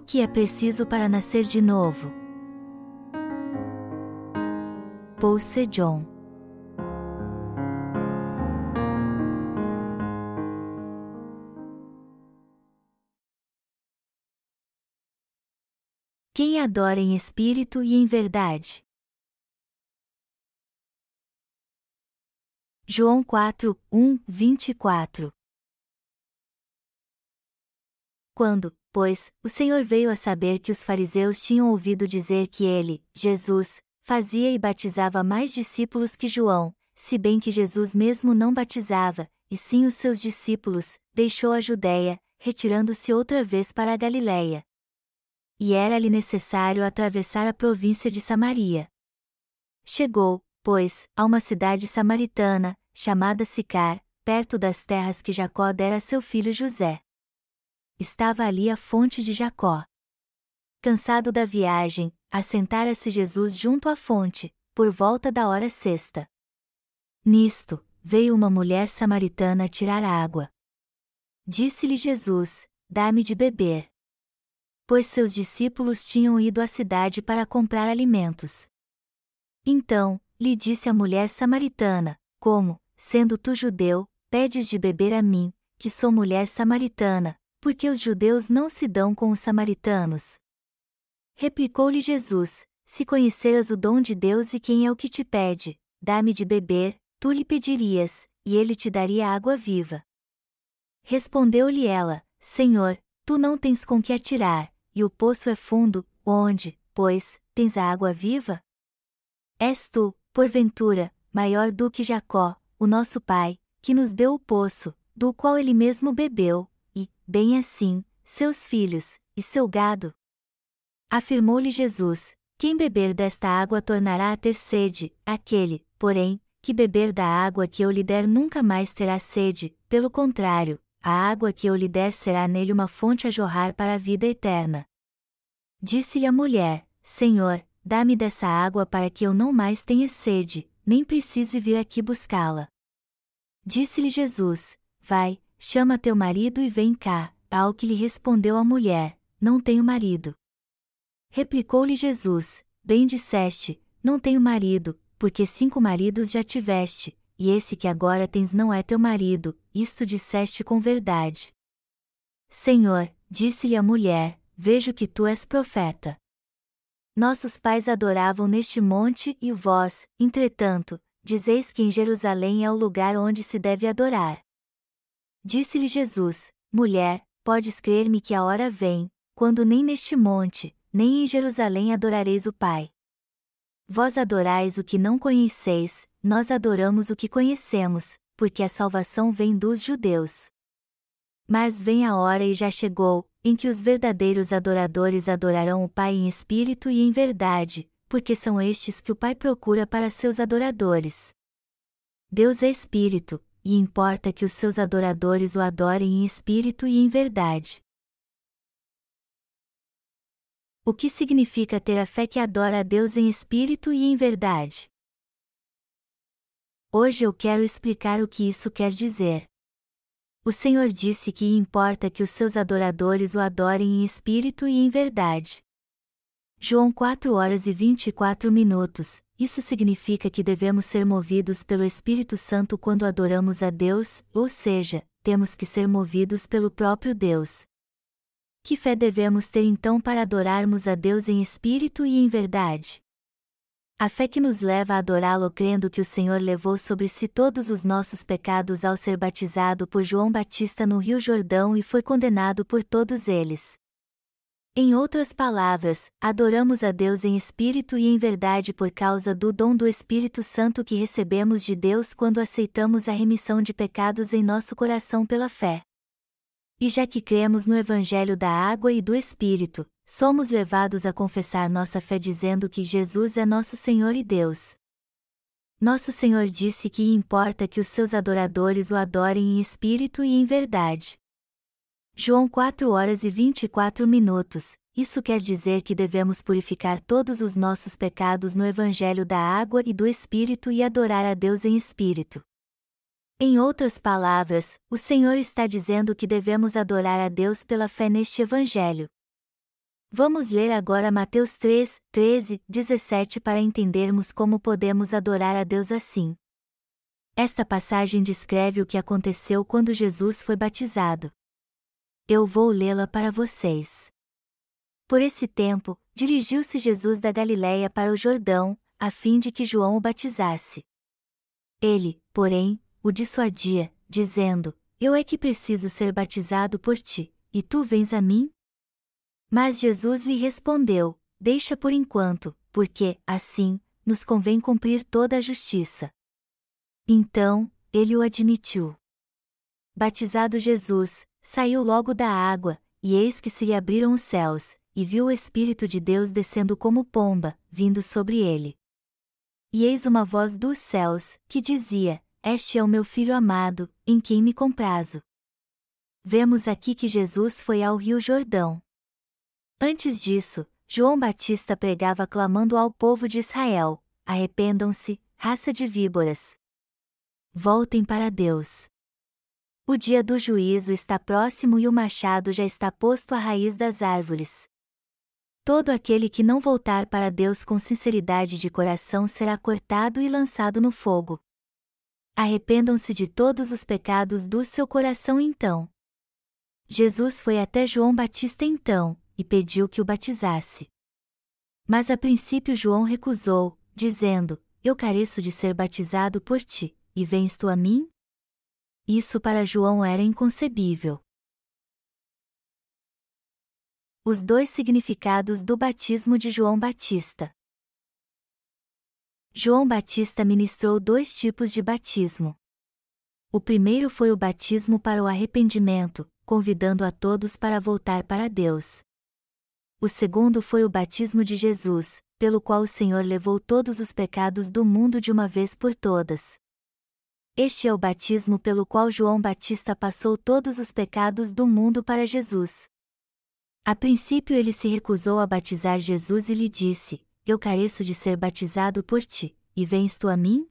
O que é preciso para nascer de novo? Paul Sejong Quem adora em espírito e em verdade? João 4, 1, 24 Quando, pois, o Senhor veio a saber que os fariseus tinham ouvido dizer que ele, Jesus, fazia e batizava mais discípulos que João, se bem que Jesus mesmo não batizava, e sim os seus discípulos, deixou a Judéia, retirando-se outra vez para a Galiléia. E era-lhe necessário atravessar a província de Samaria. Chegou, pois, a uma cidade samaritana, chamada Sicar, perto das terras que Jacó dera a seu filho José. Estava ali a fonte de Jacó. Cansado da viagem, assentara-se Jesus junto à fonte, por volta da hora sexta. Nisto, veio uma mulher samaritana tirar água. Disse-lhe Jesus: Dá-me de beber. Pois seus discípulos tinham ido à cidade para comprar alimentos. Então, lhe disse a mulher samaritana: Como, sendo tu judeu, pedes de beber a mim, que sou mulher samaritana, porque os judeus não se dão com os samaritanos? Replicou-lhe Jesus: Se conheceras o dom de Deus e quem é o que te pede, dá-me de beber, tu lhe pedirias, e ele te daria água viva. Respondeu-lhe ela: Senhor, tu não tens com que atirar, e o poço é fundo, onde, pois, tens a água viva? És tu, porventura, maior do que Jacó, o nosso pai, que nos deu o poço, do qual ele mesmo bebeu, bem assim, seus filhos, e seu gado. Afirmou-lhe Jesus: Quem beber desta água tornará a ter sede, aquele, porém, que beber da água que eu lhe der nunca mais terá sede, pelo contrário, a água que eu lhe der será nele uma fonte a jorrar para a vida eterna. Disse-lhe a mulher: Senhor, dá-me dessa água para que eu não mais tenha sede, nem precise vir aqui buscá-la. Disse-lhe Jesus: Vai, chama teu marido e vem cá. Ao que lhe respondeu a mulher: Não tenho marido. Replicou-lhe Jesus: Bem disseste, não tenho marido, porque cinco maridos já tiveste, e esse que agora tens não é teu marido, isto disseste com verdade. Senhor, disse-lhe a mulher, vejo que tu és profeta. Nossos pais adoravam neste monte e vós, entretanto, dizeis que em Jerusalém é o lugar onde se deve adorar. Disse-lhe Jesus: Mulher, podes crer-me que a hora vem, quando nem neste monte, nem em Jerusalém adorareis o Pai. Vós adorais o que não conheceis, nós adoramos o que conhecemos, porque a salvação vem dos judeus. Mas vem a hora e já chegou, em que os verdadeiros adoradores adorarão o Pai em espírito e em verdade, porque são estes que o Pai procura para seus adoradores. Deus é espírito, e importa que os seus adoradores o adorem em espírito e em verdade. O que significa ter a fé que adora a Deus em espírito e em verdade? Hoje eu quero explicar o que isso quer dizer. O Senhor disse que importa que os seus adoradores o adorem em espírito e em verdade. João 4 horas e 24 minutos. Isso significa que devemos ser movidos pelo Espírito Santo quando adoramos a Deus, ou seja, temos que ser movidos pelo próprio Deus. Que fé devemos ter então para adorarmos a Deus em espírito e em verdade? A fé que nos leva a adorá-lo crendo que o Senhor levou sobre si todos os nossos pecados ao ser batizado por João Batista no Rio Jordão e foi condenado por todos eles. Em outras palavras, adoramos a Deus em espírito e em verdade por causa do dom do Espírito Santo que recebemos de Deus quando aceitamos a remissão de pecados em nosso coração pela fé. E já que cremos no Evangelho da Água e do Espírito, somos levados a confessar nossa fé dizendo que Jesus é nosso Senhor e Deus. Nosso Senhor disse que importa que os seus adoradores o adorem em espírito e em verdade. João 4 horas e 24 minutos. Isso quer dizer que devemos purificar todos os nossos pecados no Evangelho da água e do Espírito e adorar a Deus em espírito. Em outras palavras, o Senhor está dizendo que devemos adorar a Deus pela fé neste Evangelho. Vamos ler agora Mateus 3, 13, 17 para entendermos como podemos adorar a Deus assim. Esta passagem descreve o que aconteceu quando Jesus foi batizado. Eu vou lê-la para vocês. Por esse tempo, dirigiu-se Jesus da Galiléia para o Jordão, a fim de que João o batizasse. Ele, porém, o dissuadia, dizendo: Eu é que preciso ser batizado por ti, e tu vens a mim? Mas Jesus lhe respondeu: Deixa por enquanto, porque, assim, nos convém cumprir toda a justiça. Então, ele o admitiu. Batizado Jesus, saiu logo da água, e eis que se lhe abriram os céus, e viu o Espírito de Deus descendo como pomba, vindo sobre ele. E eis uma voz dos céus, que dizia: Este é o meu filho amado, em quem me comprazo. Vemos aqui que Jesus foi ao Rio Jordão. Antes disso, João Batista pregava clamando ao povo de Israel: Arrependam-se, raça de víboras, Voltem para Deus. O dia do juízo está próximo e o machado já está posto à raiz das árvores. Todo aquele que não voltar para Deus com sinceridade de coração será cortado e lançado no fogo. Arrependam-se de todos os pecados do seu coração então. Jesus foi até João Batista então, e pediu que o batizasse. Mas a princípio João recusou, dizendo: Eu careço de ser batizado por ti e vens tu a mim? Isso para João era inconcebível. Os dois significados do batismo de João Batista. João Batista ministrou dois tipos de batismo. O primeiro foi o batismo para o arrependimento, convidando a todos para voltar para Deus. O segundo foi o batismo de Jesus, pelo qual o Senhor levou todos os pecados do mundo de uma vez por todas. Este é o batismo pelo qual João Batista passou todos os pecados do mundo para Jesus. A princípio ele se recusou a batizar Jesus e lhe disse: Eu careço de ser batizado por ti, e vens tu a mim?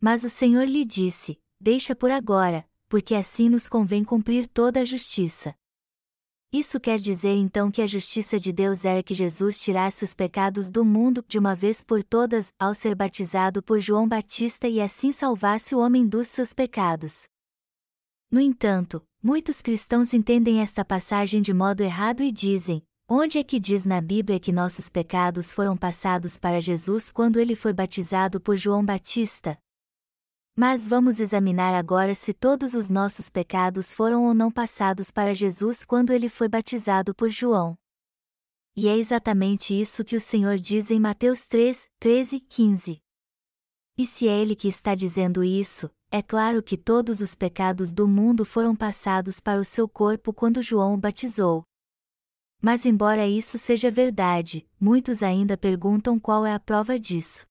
Mas o Senhor lhe disse: Deixa por agora, porque assim nos convém cumprir toda a justiça. Isso quer dizer então que a justiça de Deus era que Jesus tirasse os pecados do mundo de uma vez por todas, ao ser batizado por João Batista e assim salvasse o homem dos seus pecados. No entanto, muitos cristãos entendem esta passagem de modo errado e dizem: onde é que diz na Bíblia que nossos pecados foram passados para Jesus quando ele foi batizado por João Batista? Mas vamos examinar agora se todos os nossos pecados foram ou não passados para Jesus quando ele foi batizado por João. E é exatamente isso que o Senhor diz em Mateus 3, 13 e 15. E se é Ele que está dizendo isso, é claro que todos os pecados do mundo foram passados para o seu corpo quando João o batizou. Mas, embora isso seja verdade, muitos ainda perguntam qual é a prova disso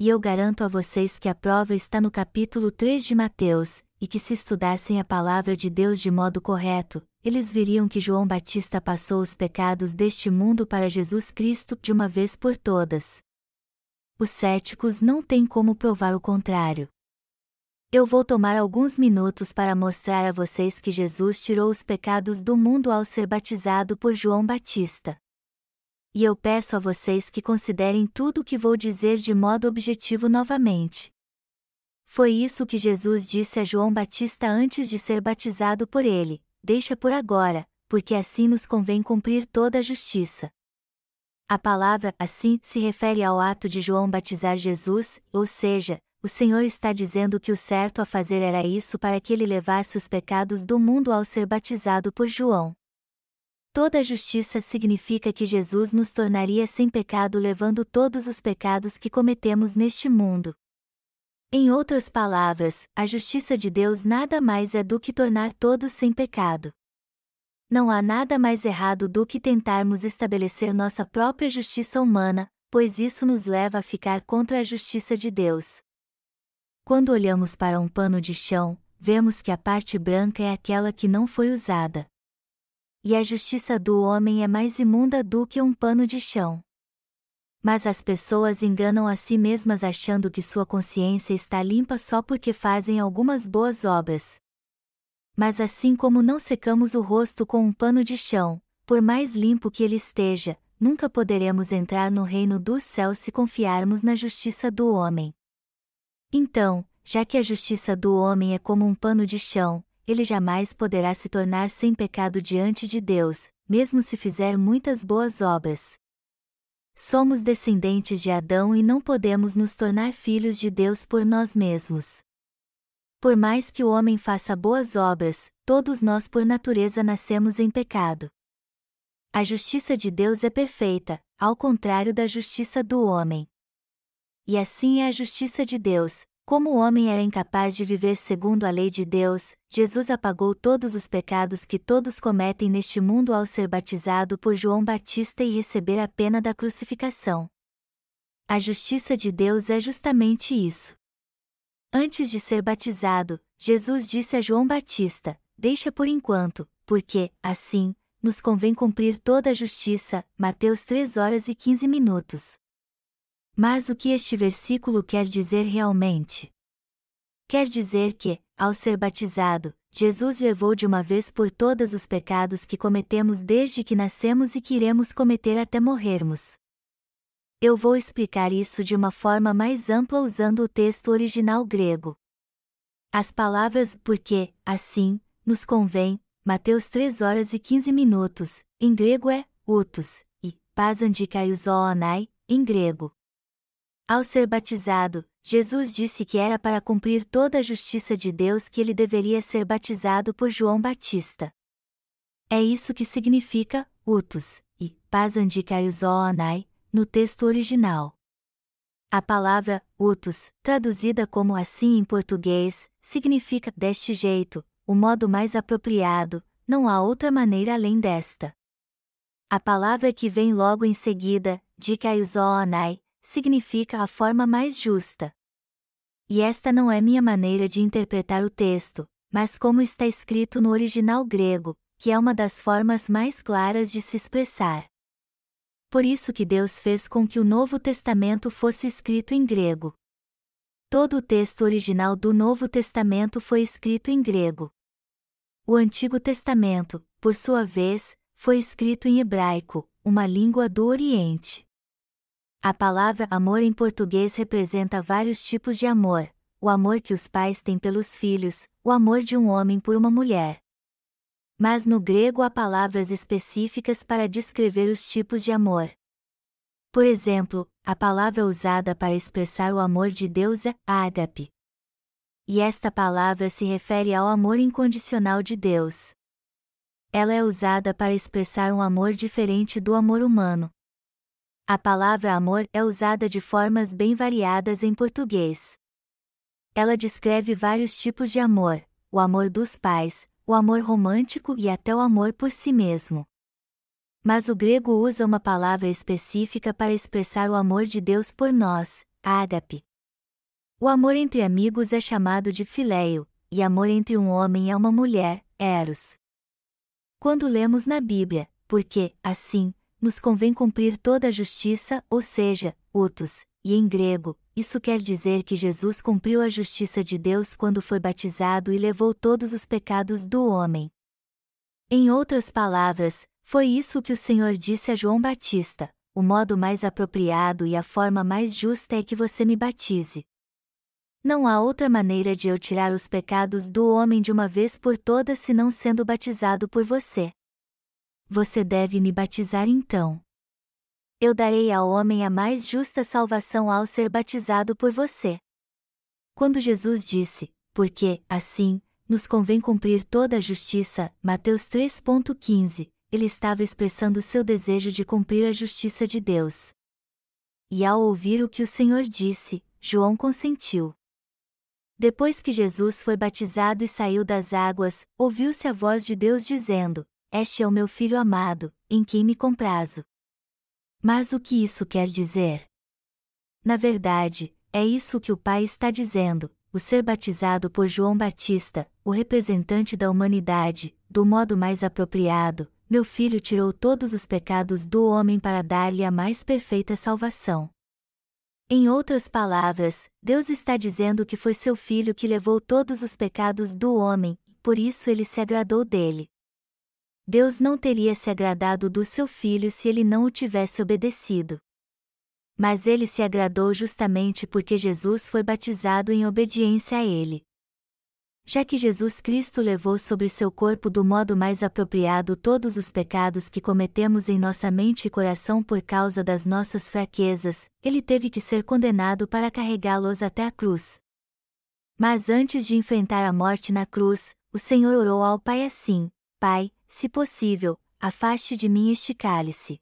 e eu garanto a vocês que a prova está no capítulo 3 de Mateus, e que se estudassem a palavra de Deus de modo correto, eles veriam que João Batista passou os pecados deste mundo para Jesus Cristo de uma vez por todas. Os céticos não têm como provar o contrário. Eu vou tomar alguns minutos para mostrar a vocês que Jesus tirou os pecados do mundo ao ser batizado por João Batista e eu peço a vocês que considerem tudo o que vou dizer de modo objetivo novamente. Foi isso que Jesus disse a João Batista antes de ser batizado por ele: Deixa por agora, porque assim nos convém cumprir toda a justiça. A palavra assim se refere ao ato de João batizar Jesus, ou seja, o Senhor está dizendo que o certo a fazer era isso para que ele levasse os pecados do mundo ao ser batizado por João. Toda justiça significa que Jesus nos tornaria sem pecado levando todos os pecados que cometemos neste mundo. Em outras palavras, a justiça de Deus nada mais é do que tornar todos sem pecado. Não há nada mais errado do que tentarmos estabelecer nossa própria justiça humana, pois isso nos leva a ficar contra a justiça de Deus. Quando olhamos para um pano de chão, vemos que a parte branca é aquela que não foi usada e a justiça do homem é mais imunda do que um pano de chão. Mas as pessoas enganam a si mesmas achando que sua consciência está limpa só porque fazem algumas boas obras. Mas assim como não secamos o rosto com um pano de chão, por mais limpo que ele esteja, nunca poderemos entrar no reino dos céus se confiarmos na justiça do homem. Então, já que a justiça do homem é como um pano de chão, ele jamais poderá se tornar sem pecado diante de Deus, mesmo se fizer muitas boas obras. Somos descendentes de Adão e não podemos nos tornar filhos de Deus por nós mesmos. Por mais que o homem faça boas obras, todos nós por natureza nascemos em pecado. A justiça de Deus é perfeita, ao contrário da justiça do homem. E assim é a justiça de Deus, como o homem era incapaz de viver segundo a lei de Deus, Jesus apagou todos os pecados que todos cometem neste mundo ao ser batizado por João Batista e receber a pena da crucificação. A justiça de Deus é justamente isso. Antes de ser batizado, Jesus disse a João Batista: Deixa por enquanto, porque, assim, nos convém cumprir toda a justiça. Mateus 3 horas e 15 minutos. Mas o que este versículo quer dizer realmente? Quer dizer que, ao ser batizado, Jesus levou de uma vez por todas os pecados que cometemos desde que nascemos e que iremos cometer até morrermos. Eu vou explicar isso de uma forma mais ampla usando o texto original grego. As palavras porque, assim, nos convém, Mateus 3 horas e 15 minutos, em grego é utos, e pasandikaiusoonai, em grego. Ao ser batizado, Jesus disse que era para cumprir toda a justiça de Deus que ele deveria ser batizado por João Batista. É isso que significa utos e pasandikaiusoonai no texto original. A palavra utos, traduzida como assim em português, significa deste jeito, o modo mais apropriado, não há outra maneira além desta. A palavra que vem logo em seguida, dikaiusoonai, significa a forma mais justa. E esta não é minha maneira de interpretar o texto, mas como está escrito no original grego, que é uma das formas mais claras de se expressar. Por isso que Deus fez com que o Novo Testamento fosse escrito em grego. Todo o texto original do Novo Testamento foi escrito em grego. O Antigo Testamento, por sua vez, foi escrito em hebraico, uma língua do Oriente. A palavra amor em português representa vários tipos de amor: o amor que os pais têm pelos filhos, o amor de um homem por uma mulher. Mas no grego há palavras específicas para descrever os tipos de amor. Por exemplo, a palavra usada para expressar o amor de Deus é ágape e esta palavra se refere ao amor incondicional de Deus. Ela é usada para expressar um amor diferente do amor humano. A palavra amor é usada de formas bem variadas em português. Ela descreve vários tipos de amor: o amor dos pais, o amor romântico e até o amor por si mesmo. Mas o grego usa uma palavra específica para expressar o amor de Deus por nós, ágape. O amor entre amigos é chamado de filéio, e amor entre um homem e uma mulher, eros. Quando lemos na Bíblia, porque, assim, nos convém cumprir toda a justiça, ou seja, utos, e em grego, isso quer dizer que Jesus cumpriu a justiça de Deus quando foi batizado e levou todos os pecados do homem. Em outras palavras, foi isso que o Senhor disse a João Batista: o modo mais apropriado e a forma mais justa é que você me batize. Não há outra maneira de eu tirar os pecados do homem de uma vez por todas senão sendo batizado por você. Você deve me batizar então. Eu darei ao homem a mais justa salvação ao ser batizado por você. Quando Jesus disse, porque, assim, nos convém cumprir toda a justiça, Mateus 3.15, ele estava expressando seu desejo de cumprir a justiça de Deus. E ao ouvir o que o Senhor disse, João consentiu. Depois que Jesus foi batizado e saiu das águas, ouviu-se a voz de Deus dizendo: Este é o meu filho amado, em quem me comprazo. Mas o que isso quer dizer? Na verdade, é isso que o Pai está dizendo: o ser batizado por João Batista, o representante da humanidade, do modo mais apropriado, meu filho tirou todos os pecados do homem para dar-lhe a mais perfeita salvação. Em outras palavras, Deus está dizendo que foi seu filho que levou todos os pecados do homem, por isso ele se agradou dele. Deus não teria se agradado do seu filho se ele não o tivesse obedecido. Mas ele se agradou justamente porque Jesus foi batizado em obediência a ele. Já que Jesus Cristo levou sobre seu corpo do modo mais apropriado todos os pecados que cometemos em nossa mente e coração por causa das nossas fraquezas, ele teve que ser condenado para carregá-los até a cruz. Mas antes de enfrentar a morte na cruz, o Senhor orou ao Pai assim: Pai, se possível, afaste de mim este cálice.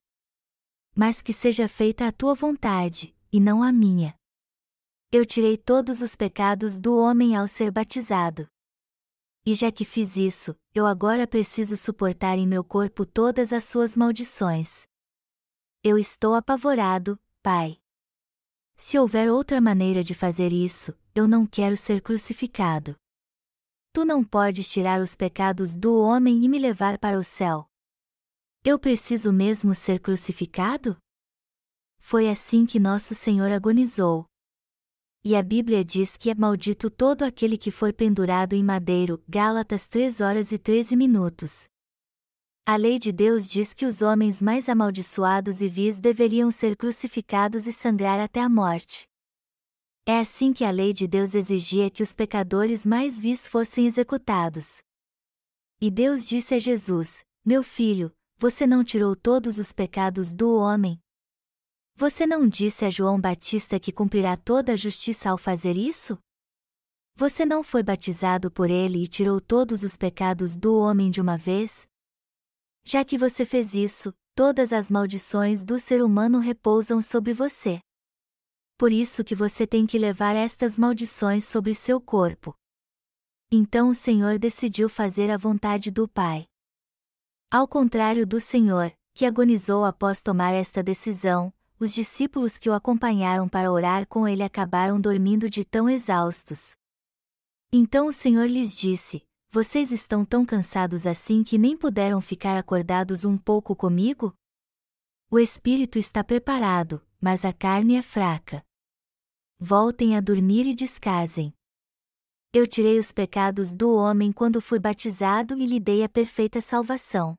Mas que seja feita a tua vontade, e não a minha. Eu tirei todos os pecados do homem ao ser batizado. E já que fiz isso, eu agora preciso suportar em meu corpo todas as suas maldições. Eu estou apavorado, Pai. Se houver outra maneira de fazer isso, eu não quero ser crucificado. Tu não podes tirar os pecados do homem e me levar para o céu. Eu preciso mesmo ser crucificado? Foi assim que nosso Senhor agonizou. E a Bíblia diz que é maldito todo aquele que for pendurado em madeiro. Gálatas 3 horas e 13 minutos. A lei de Deus diz que os homens mais amaldiçoados e vis deveriam ser crucificados e sangrar até a morte. É assim que a lei de Deus exigia que os pecadores mais vis fossem executados. E Deus disse a Jesus: Meu filho, você não tirou todos os pecados do homem? Você não disse a João Batista que cumprirá toda a justiça ao fazer isso? Você não foi batizado por ele e tirou todos os pecados do homem de uma vez? Já que você fez isso, todas as maldições do ser humano repousam sobre você por isso que você tem que levar estas maldições sobre seu corpo. Então o Senhor decidiu fazer a vontade do Pai. Ao contrário do Senhor, que agonizou após tomar esta decisão, os discípulos que o acompanharam para orar com ele acabaram dormindo de tão exaustos. Então o Senhor lhes disse: Vocês estão tão cansados assim que nem puderam ficar acordados um pouco comigo? O espírito está preparado, mas a carne é fraca voltem a dormir e descasem. Eu tirei os pecados do homem quando fui batizado e lhe dei a perfeita salvação.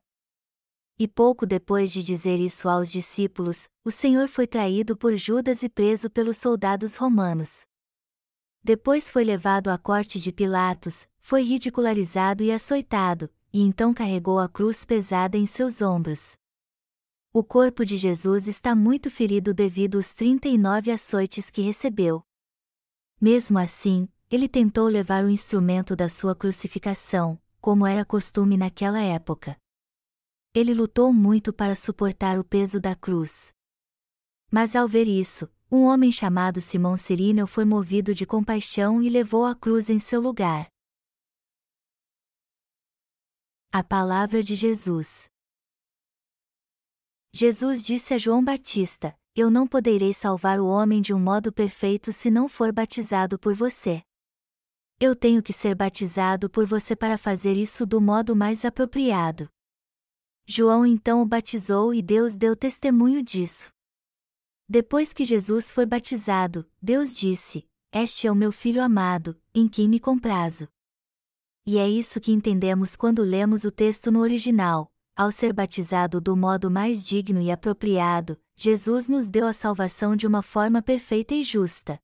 E pouco depois de dizer isso aos discípulos, o Senhor foi traído por Judas e preso pelos soldados romanos. Depois foi levado à corte de Pilatos, foi ridicularizado e açoitado, e então carregou a cruz pesada em seus ombros. O corpo de Jesus está muito ferido devido aos 39 açoites que recebeu. Mesmo assim, ele tentou levar o instrumento da sua crucificação, como era costume naquela época. Ele lutou muito para suportar o peso da cruz. Mas ao ver isso, um homem chamado Simão Cirineu foi movido de compaixão e levou a cruz em seu lugar. A palavra de Jesus. Jesus disse a João Batista: Eu não poderei salvar o homem de um modo perfeito se não for batizado por você. Eu tenho que ser batizado por você para fazer isso do modo mais apropriado. João então o batizou e Deus deu testemunho disso. Depois que Jesus foi batizado, Deus disse: Este é o meu filho amado, em quem me comprazo. E é isso que entendemos quando lemos o texto no original, ao ser batizado do modo mais digno e apropriado, Jesus nos deu a salvação de uma forma perfeita e justa.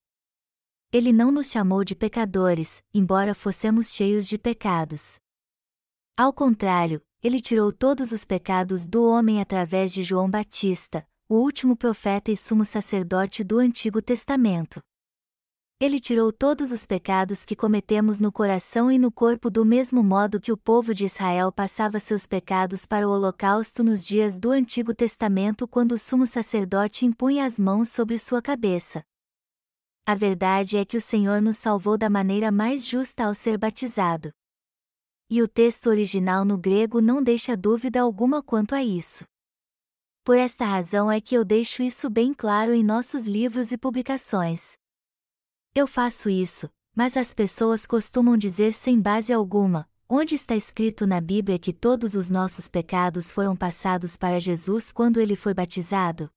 Ele não nos chamou de pecadores, embora fossemos cheios de pecados. Ao contrário, ele tirou todos os pecados do homem através de João Batista, o último profeta e sumo sacerdote do Antigo Testamento. Ele tirou todos os pecados que cometemos no coração e no corpo do mesmo modo que o povo de Israel passava seus pecados para o holocausto nos dias do Antigo Testamento quando o sumo sacerdote impunha as mãos sobre sua cabeça. A verdade é que o Senhor nos salvou da maneira mais justa ao ser batizado. E o texto original no grego não deixa dúvida alguma quanto a isso. Por esta razão é que eu deixo isso bem claro em nossos livros e publicações. Eu faço isso, mas as pessoas costumam dizer sem base alguma: onde está escrito na Bíblia que todos os nossos pecados foram passados para Jesus quando ele foi batizado?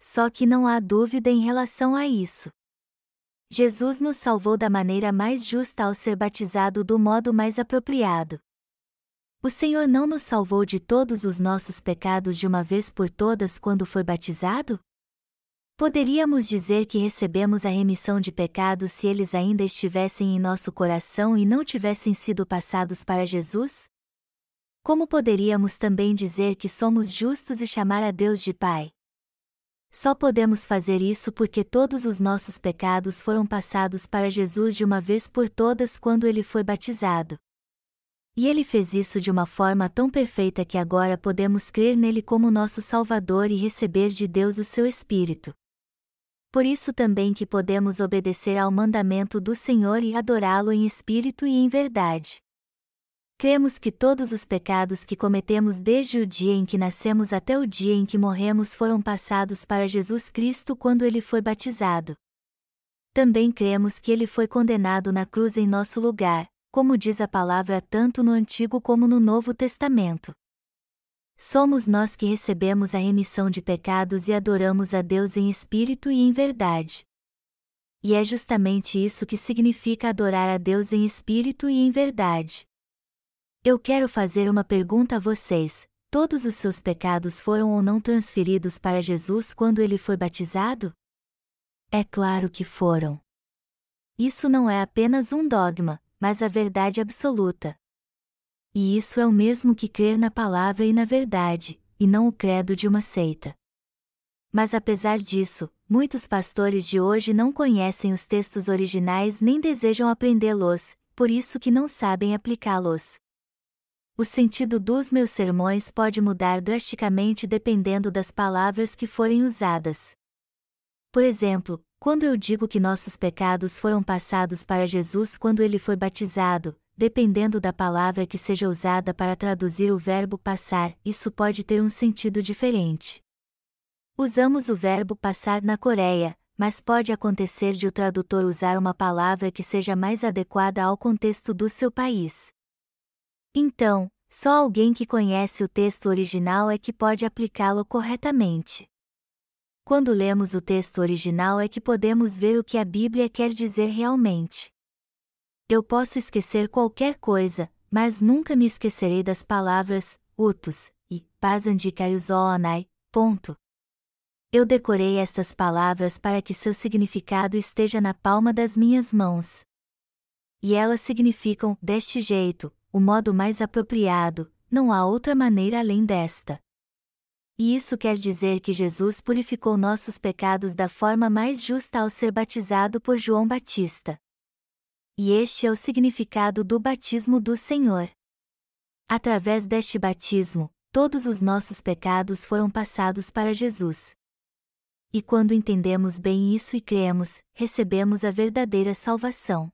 Só que não há dúvida em relação a isso. Jesus nos salvou da maneira mais justa ao ser batizado do modo mais apropriado. O Senhor não nos salvou de todos os nossos pecados de uma vez por todas quando foi batizado? Poderíamos dizer que recebemos a remissão de pecados se eles ainda estivessem em nosso coração e não tivessem sido passados para Jesus? Como poderíamos também dizer que somos justos e chamar a Deus de Pai? Só podemos fazer isso porque todos os nossos pecados foram passados para Jesus de uma vez por todas quando ele foi batizado. E ele fez isso de uma forma tão perfeita que agora podemos crer nele como nosso Salvador e receber de Deus o seu Espírito. Por isso também que podemos obedecer ao mandamento do Senhor e adorá-lo em espírito e em verdade. Cremos que todos os pecados que cometemos desde o dia em que nascemos até o dia em que morremos foram passados para Jesus Cristo quando ele foi batizado. Também cremos que ele foi condenado na cruz em nosso lugar, como diz a palavra tanto no Antigo como no Novo Testamento. Somos nós que recebemos a remissão de pecados e adoramos a Deus em espírito e em verdade. E é justamente isso que significa adorar a Deus em espírito e em verdade. Eu quero fazer uma pergunta a vocês: todos os seus pecados foram ou não transferidos para Jesus quando ele foi batizado? É claro que foram. Isso não é apenas um dogma, mas a verdade absoluta. E isso é o mesmo que crer na palavra e na verdade, e não o credo de uma seita. Mas apesar disso, muitos pastores de hoje não conhecem os textos originais nem desejam aprendê-los, por isso que não sabem aplicá-los. O sentido dos meus sermões pode mudar drasticamente dependendo das palavras que forem usadas. Por exemplo, quando eu digo que nossos pecados foram passados para Jesus quando ele foi batizado, dependendo da palavra que seja usada para traduzir o verbo passar, isso pode ter um sentido diferente. Usamos o verbo passar na Coreia, mas pode acontecer de o tradutor usar uma palavra que seja mais adequada ao contexto do seu país. Então, só alguém que conhece o texto original é que pode aplicá-lo corretamente. Quando lemos o texto original é que podemos ver o que a Bíblia quer dizer realmente. Eu posso esquecer qualquer coisa, mas nunca me esquecerei das palavras utus e pasandikaiusoonai. Ponto. Eu decorei estas palavras para que seu significado esteja na palma das minhas mãos. E elas significam deste jeito, o modo mais apropriado, não há outra maneira além desta. E isso quer dizer que Jesus purificou nossos pecados da forma mais justa ao ser batizado por João Batista e este é o significado do batismo do Senhor. Através deste batismo, todos os nossos pecados foram passados para Jesus. E quando entendemos bem isso e cremos, recebemos a verdadeira salvação.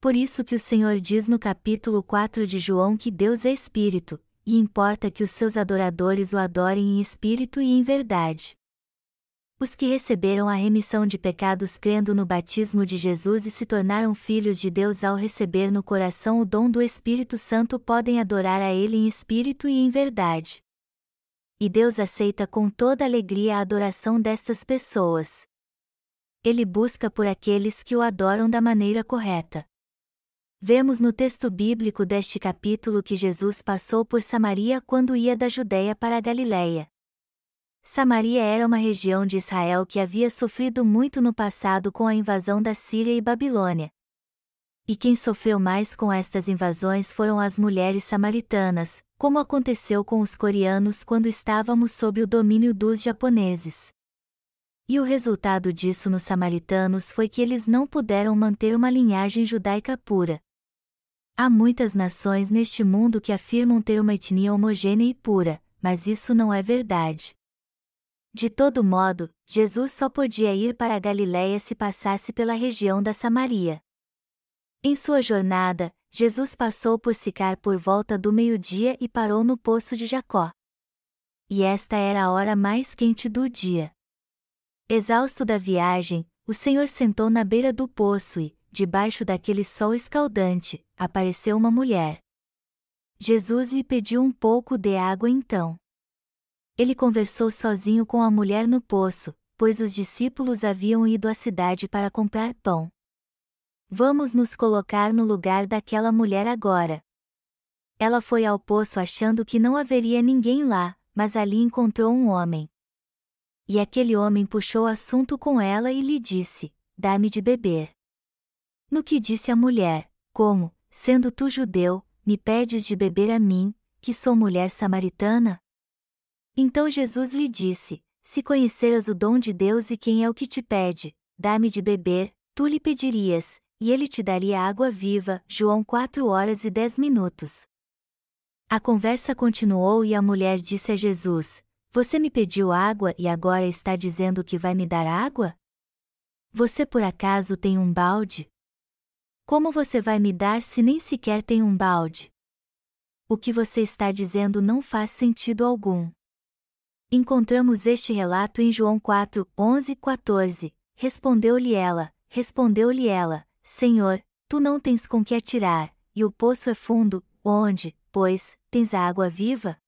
Por isso que o Senhor diz no capítulo 4 de João que Deus é Espírito, e importa que os seus adoradores o adorem em espírito e em verdade. Os que receberam a remissão de pecados crendo no batismo de Jesus e se tornaram filhos de Deus ao receber no coração o dom do Espírito Santo podem adorar a Ele em espírito e em verdade. E Deus aceita com toda alegria a adoração destas pessoas. Ele busca por aqueles que o adoram da maneira correta. Vemos no texto bíblico deste capítulo que Jesus passou por Samaria quando ia da Judéia para a Galiléia. Samaria era uma região de Israel que havia sofrido muito no passado com a invasão da Síria e Babilônia. E quem sofreu mais com estas invasões foram as mulheres samaritanas, como aconteceu com os coreanos quando estávamos sob o domínio dos japoneses. E o resultado disso nos samaritanos foi que eles não puderam manter uma linhagem judaica pura. Há muitas nações neste mundo que afirmam ter uma etnia homogênea e pura, mas isso não é verdade. De todo modo, Jesus só podia ir para a Galiléia se passasse pela região da Samaria. Em sua jornada, Jesus passou por Sicar por volta do meio-dia e parou no poço de Jacó. E esta era a hora mais quente do dia. Exausto da viagem, o Senhor sentou na beira do poço e, debaixo daquele sol escaldante, apareceu uma mulher. Jesus lhe pediu um pouco de água então ele conversou sozinho com a mulher no poço, pois os discípulos haviam ido à cidade para comprar pão. Vamos nos colocar no lugar daquela mulher agora. Ela foi ao poço achando que não haveria ninguém lá, mas ali encontrou um homem. E aquele homem puxou assunto com ela e lhe disse: Dá-me de beber. No que disse a mulher: Como, sendo tu judeu, me pedes de beber a mim, que sou mulher samaritana? Então Jesus lhe disse: Se conheceras o dom de Deus e quem é o que te pede, dá-me de beber, tu lhe pedirias, e ele te daria água viva. João 4 horas e 10 minutos. A conversa continuou e a mulher disse a Jesus: Você me pediu água e agora está dizendo que vai me dar água? Você por acaso tem um balde? Como você vai me dar se nem sequer tem um balde? O que você está dizendo não faz sentido algum. Encontramos este relato em João 4, 11 e 14. Respondeu-lhe ela, respondeu-lhe ela, Senhor, tu não tens com que atirar, e o poço é fundo, onde, pois, tens a água viva?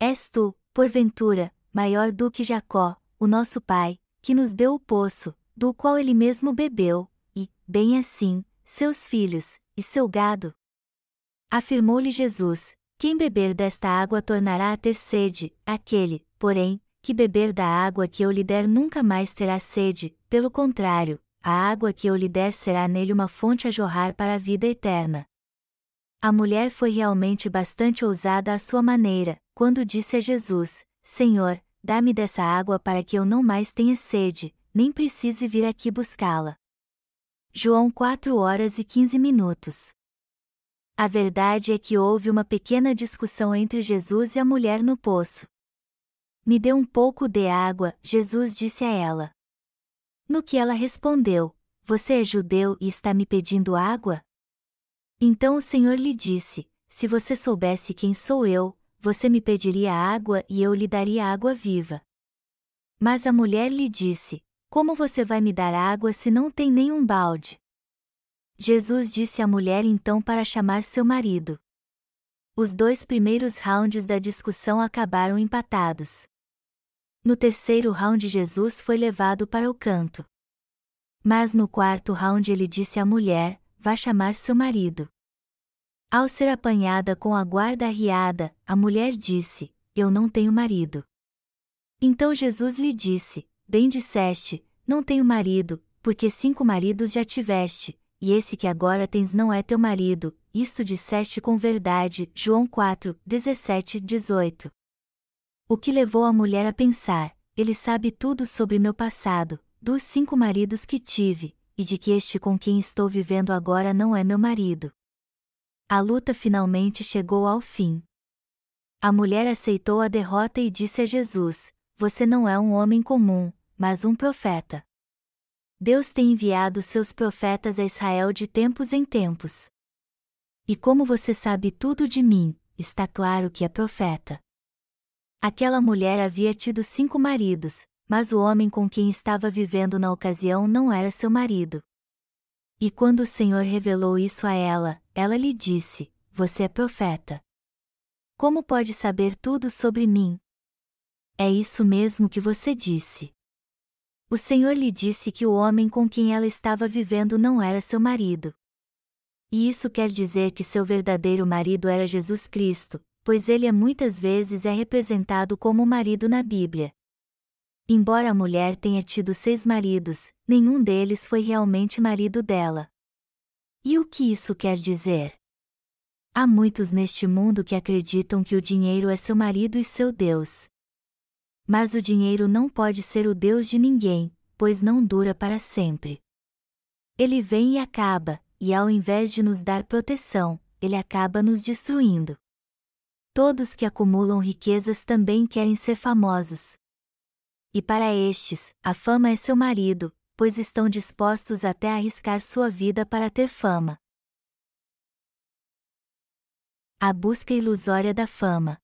És tu, porventura, maior do que Jacó, o nosso pai, que nos deu o poço, do qual ele mesmo bebeu, e, bem assim, seus filhos, e seu gado? Afirmou-lhe Jesus: Quem beber desta água tornará a ter sede, aquele, porém, que beber da água que eu lhe der nunca mais terá sede, pelo contrário, a água que eu lhe der será nele uma fonte a jorrar para a vida eterna. A mulher foi realmente bastante ousada à sua maneira, quando disse a Jesus: Senhor, dá-me dessa água para que eu não mais tenha sede, nem precise vir aqui buscá-la. João 4 horas e 15 minutos. A verdade é que houve uma pequena discussão entre Jesus e a mulher no poço. Me dê um pouco de água, Jesus disse a ela. No que ela respondeu: Você é judeu e está me pedindo água? Então o Senhor lhe disse: Se você soubesse quem sou eu, você me pediria água e eu lhe daria água viva. Mas a mulher lhe disse: Como você vai me dar água se não tem nenhum balde? Jesus disse à mulher então para chamar seu marido. Os dois primeiros rounds da discussão acabaram empatados. No terceiro round, Jesus foi levado para o canto. Mas no quarto round, ele disse à mulher: Vá chamar seu marido. Ao ser apanhada com a guarda arriada, a mulher disse: Eu não tenho marido. Então Jesus lhe disse: Bem disseste, não tenho marido, porque cinco maridos já tiveste, e esse que agora tens não é teu marido, isto disseste com verdade. João 4, 17, 18. O que levou a mulher a pensar: Ele sabe tudo sobre meu passado, dos cinco maridos que tive, e de que este com quem estou vivendo agora não é meu marido. A luta finalmente chegou ao fim. A mulher aceitou a derrota e disse a Jesus: Você não é um homem comum, mas um profeta. Deus tem enviado seus profetas a Israel de tempos em tempos. E como você sabe tudo de mim, está claro que é profeta. Aquela mulher havia tido cinco maridos, mas o homem com quem estava vivendo na ocasião não era seu marido. E quando o Senhor revelou isso a ela, ela lhe disse: Você é profeta. Como pode saber tudo sobre mim? É isso mesmo que você disse. O Senhor lhe disse que o homem com quem ela estava vivendo não era seu marido. E isso quer dizer que seu verdadeiro marido era Jesus Cristo, pois ele é muitas vezes é representado como marido na Bíblia. Embora a mulher tenha tido seis maridos, nenhum deles foi realmente marido dela. E o que isso quer dizer? Há muitos neste mundo que acreditam que o dinheiro é seu marido e seu Deus. Mas o dinheiro não pode ser o Deus de ninguém, pois não dura para sempre. Ele vem e acaba, e ao invés de nos dar proteção, ele acaba nos destruindo. Todos que acumulam riquezas também querem ser famosos, e para estes, a fama é seu marido, pois estão dispostos até a arriscar sua vida para ter fama. A busca ilusória da fama.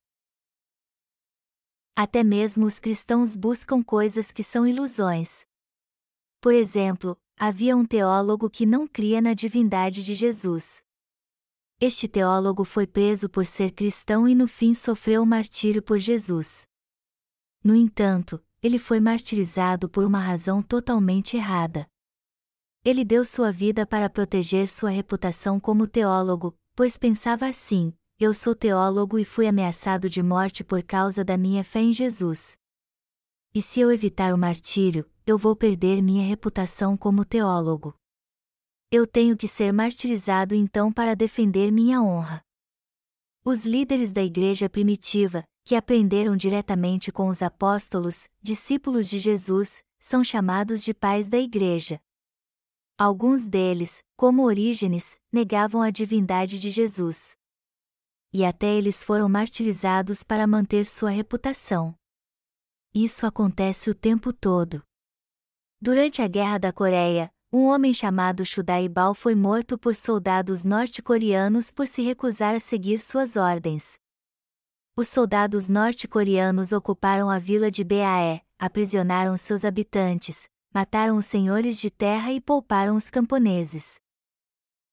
Até mesmo os cristãos buscam coisas que são ilusões. Por exemplo, havia um teólogo que não cria na divindade de Jesus. Este teólogo foi preso por ser cristão e no fim sofreu o martírio por Jesus. No entanto, ele foi martirizado por uma razão totalmente errada. Ele deu sua vida para proteger sua reputação como teólogo, pois pensava assim: eu sou teólogo e fui ameaçado de morte por causa da minha fé em Jesus. E se eu evitar o martírio, eu vou perder minha reputação como teólogo. Eu tenho que ser martirizado então para defender minha honra. Os líderes da igreja primitiva, que aprenderam diretamente com os apóstolos, discípulos de Jesus, são chamados de pais da igreja. Alguns deles, como Orígenes, negavam a divindade de Jesus. E até eles foram martirizados para manter sua reputação. Isso acontece o tempo todo. Durante a Guerra da Coreia, um homem chamado Shudaibal foi morto por soldados norte-coreanos por se recusar a seguir suas ordens. Os soldados norte-coreanos ocuparam a vila de Bae, aprisionaram seus habitantes, mataram os senhores de terra e pouparam os camponeses.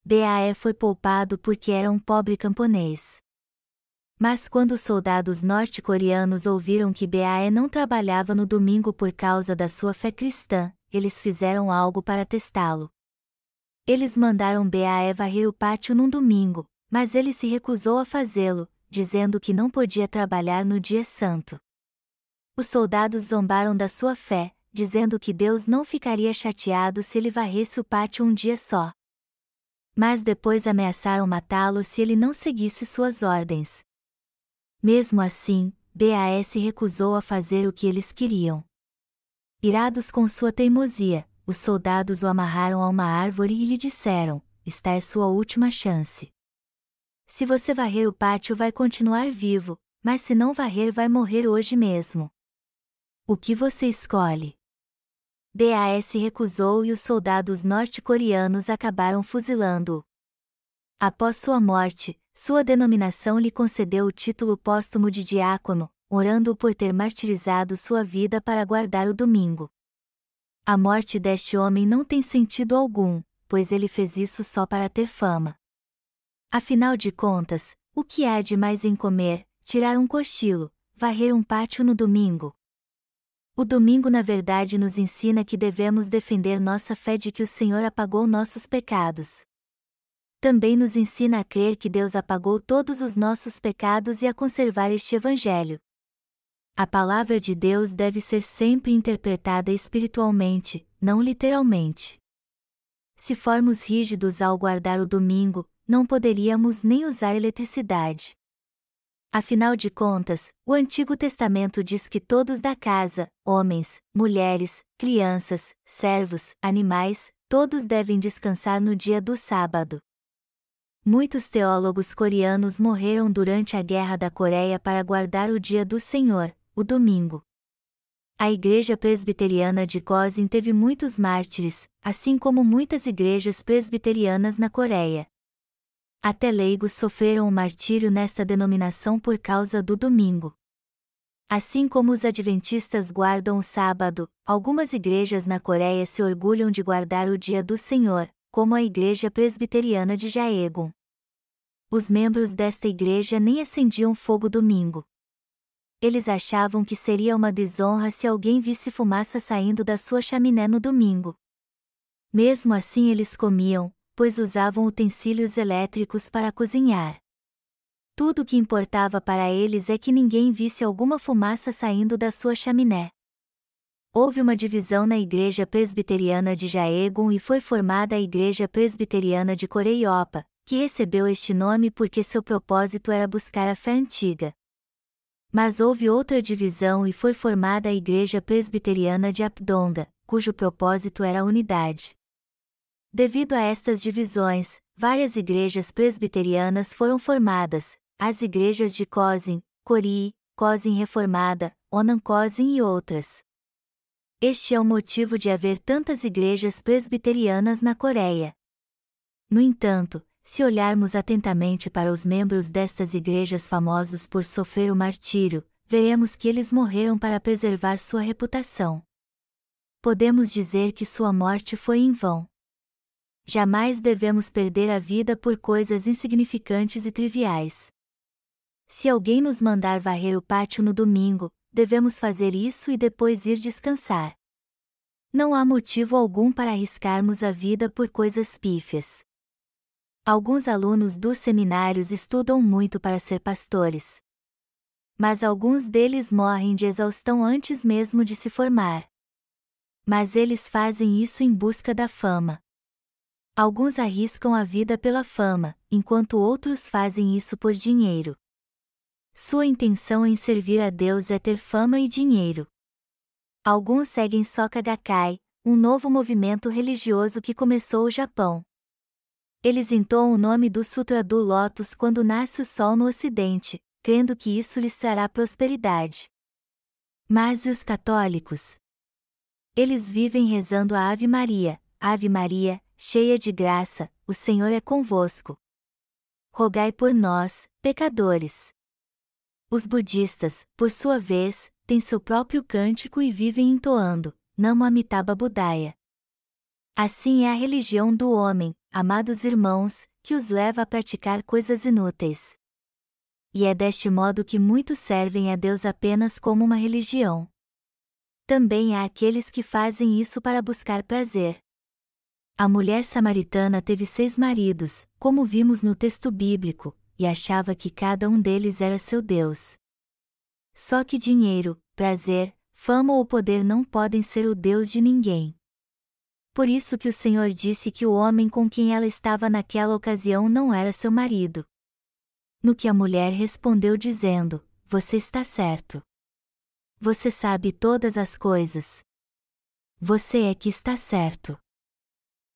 Bae foi poupado porque era um pobre camponês. Mas quando os soldados norte-coreanos ouviram que Bae não trabalhava no domingo por causa da sua fé cristã, eles fizeram algo para testá-lo. Eles mandaram Bae varrer o pátio num domingo, mas ele se recusou a fazê-lo, dizendo que não podia trabalhar no dia santo. Os soldados zombaram da sua fé, dizendo que Deus não ficaria chateado se ele varresse o pátio um dia só. Mas depois ameaçaram matá-lo se ele não seguisse suas ordens. Mesmo assim, BAS recusou a fazer o que eles queriam. Irados com sua teimosia, os soldados o amarraram a uma árvore e lhe disseram: Esta é sua última chance. Se você varrer o pátio, vai continuar vivo, mas se não varrer, vai morrer hoje mesmo. O que você escolhe? BAS recusou e os soldados norte-coreanos acabaram fuzilando-o. Após sua morte, sua denominação lhe concedeu o título póstumo de diácono, orando-o por ter martirizado sua vida para guardar o domingo. A morte deste homem não tem sentido algum, pois ele fez isso só para ter fama. Afinal de contas, o que há de mais em comer, tirar um cochilo, varrer um pátio no domingo? O domingo, na verdade, nos ensina que devemos defender nossa fé de que o Senhor apagou nossos pecados. Também nos ensina a crer que Deus apagou todos os nossos pecados e a conservar este Evangelho. A palavra de Deus deve ser sempre interpretada espiritualmente, não literalmente. Se formos rígidos ao guardar o domingo, não poderíamos nem usar eletricidade. Afinal de contas, o Antigo Testamento diz que todos da casa, homens, mulheres, crianças, servos, animais, todos devem descansar no dia do sábado. Muitos teólogos coreanos morreram durante a Guerra da Coreia para guardar o dia do Senhor, o domingo. A Igreja Presbiteriana de Kozin teve muitos mártires, assim como muitas igrejas presbiterianas na Coreia. Até leigos sofreram o martírio nesta denominação por causa do domingo. Assim como os adventistas guardam o sábado, algumas igrejas na Coreia se orgulham de guardar o dia do Senhor, como a Igreja Presbiteriana de Jaegon. Os membros desta igreja nem acendiam fogo domingo eles achavam que seria uma desonra se alguém visse fumaça saindo da sua chaminé no domingo. Mesmo assim eles comiam, pois usavam utensílios elétricos para cozinhar. Tudo o que importava para eles é que ninguém visse alguma fumaça saindo da sua chaminé. Houve uma divisão na Igreja Presbiteriana de Jaegon e foi formada a Igreja Presbiteriana de Coreiopa, que recebeu este nome porque seu propósito era buscar a fé antiga. Mas houve outra divisão e foi formada a Igreja Presbiteriana de Apdonga, cujo propósito era a unidade. Devido a estas divisões, várias igrejas presbiterianas foram formadas, as igrejas de Cosin, Cori, Cosin Reformada, Onan Cosin e outras. Este é o motivo de haver tantas igrejas presbiterianas na Coreia. No entanto, se olharmos atentamente para os membros destas igrejas famosos por sofrer o martírio, veremos que eles morreram para preservar sua reputação. Podemos dizer que sua morte foi em vão. Jamais devemos perder a vida por coisas insignificantes e triviais. Se alguém nos mandar varrer o pátio no domingo, devemos fazer isso e depois ir descansar. Não há motivo algum para arriscarmos a vida por coisas pífias. Alguns alunos dos seminários estudam muito para ser pastores. Mas alguns deles morrem de exaustão antes mesmo de se formar. Mas eles fazem isso em busca da fama. Alguns arriscam a vida pela fama, enquanto outros fazem isso por dinheiro. Sua intenção em servir a Deus é ter fama e dinheiro. Alguns seguem Soka Gakkai, um novo movimento religioso que começou o Japão. Eles entoam o nome do Sutra do Lótus quando nasce o sol no ocidente, crendo que isso lhes trará prosperidade. Mas e os católicos? Eles vivem rezando a Ave Maria, Ave Maria, cheia de graça, o Senhor é convosco. Rogai por nós, pecadores. Os budistas, por sua vez, têm seu próprio cântico e vivem entoando, Namo Amitabha Buddhaya. Assim é a religião do homem, amados irmãos, que os leva a praticar coisas inúteis e é deste modo que muitos servem a Deus apenas como uma religião. Também há aqueles que fazem isso para buscar prazer. A mulher samaritana teve seis maridos, como vimos no texto bíblico, e achava que cada um deles era seu Deus. Só que dinheiro, prazer, fama ou poder não podem ser o Deus de ninguém. Por isso que o Senhor disse que o homem com quem ela estava naquela ocasião não era seu marido. No que a mulher respondeu dizendo: Você está certo. Você sabe todas as coisas. Você é que está certo.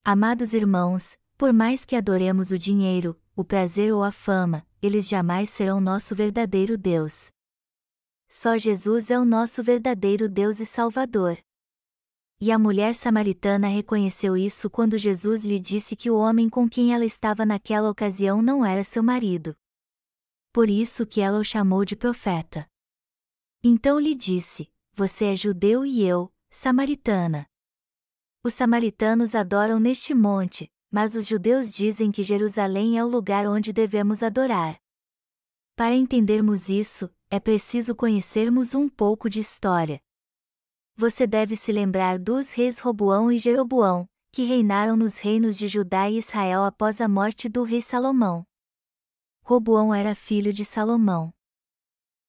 Amados irmãos, por mais que adoremos o dinheiro, o prazer ou a fama, eles jamais serão nosso verdadeiro Deus. Só Jesus é o nosso verdadeiro Deus e Salvador. E a mulher samaritana reconheceu isso quando Jesus lhe disse que o homem com quem ela estava naquela ocasião não era seu marido por isso que ela o chamou de profeta. Então lhe disse: Você é judeu e eu, samaritana. Os samaritanos adoram neste monte, mas os judeus dizem que Jerusalém é o lugar onde devemos adorar. Para entendermos isso, é preciso conhecermos um pouco de história. Você deve se lembrar dos reis Roboão e Jeroboão, que reinaram nos reinos de Judá e Israel após a morte do rei Salomão. Roboão era filho de Salomão.